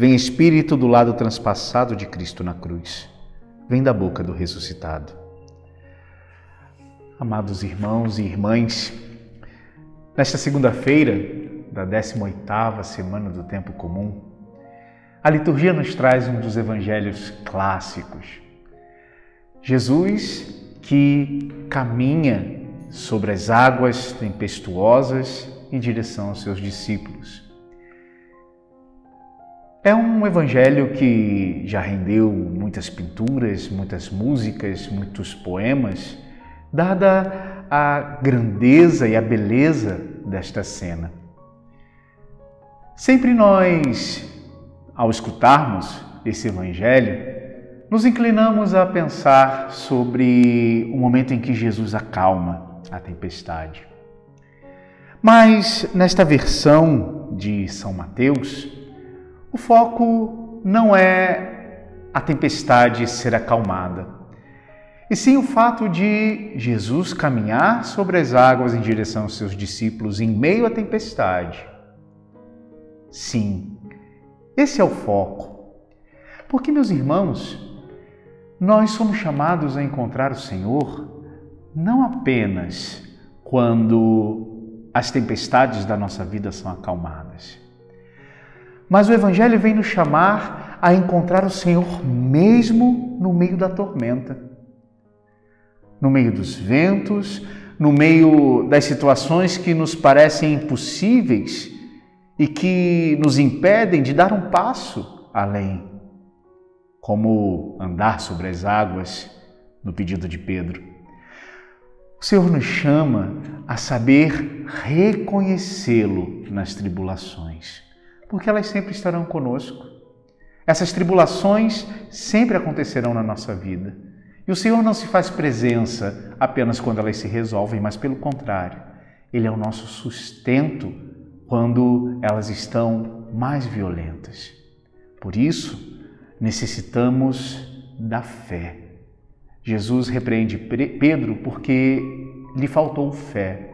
Vem Espírito do lado transpassado de Cristo na cruz. Vem da boca do ressuscitado. Amados irmãos e irmãs, nesta segunda-feira da 18ª semana do tempo comum, a liturgia nos traz um dos evangelhos clássicos. Jesus que caminha sobre as águas tempestuosas em direção aos seus discípulos. É um evangelho que já rendeu muitas pinturas, muitas músicas, muitos poemas, dada a grandeza e a beleza desta cena. Sempre nós, ao escutarmos esse evangelho, nos inclinamos a pensar sobre o momento em que Jesus acalma a tempestade. Mas nesta versão de São Mateus, o foco não é a tempestade ser acalmada, e sim o fato de Jesus caminhar sobre as águas em direção aos seus discípulos em meio à tempestade. Sim, esse é o foco. Porque, meus irmãos, nós somos chamados a encontrar o Senhor não apenas quando as tempestades da nossa vida são acalmadas mas o Evangelho vem nos chamar a encontrar o Senhor mesmo no meio da tormenta, no meio dos ventos, no meio das situações que nos parecem impossíveis e que nos impedem de dar um passo além, como andar sobre as águas no pedido de Pedro. O Senhor nos chama a saber reconhecê-lo nas tribulações porque elas sempre estarão conosco. Essas tribulações sempre acontecerão na nossa vida. E o Senhor não se faz presença apenas quando elas se resolvem, mas pelo contrário, Ele é o nosso sustento quando elas estão mais violentas. Por isso, necessitamos da fé. Jesus repreende Pedro porque lhe faltou fé.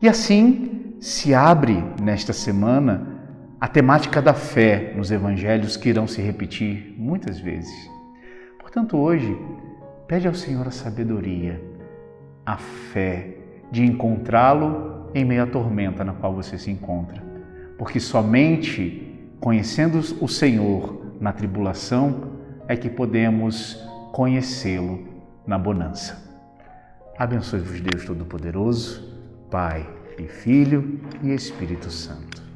E assim se abre nesta semana a temática da fé nos evangelhos que irão se repetir muitas vezes. Portanto, hoje, pede ao Senhor a sabedoria, a fé de encontrá-lo em meio à tormenta na qual você se encontra. Porque somente conhecendo o Senhor na tribulação é que podemos conhecê-lo na bonança. Abençoe-vos Deus Todo-Poderoso, Pai e Filho e Espírito Santo.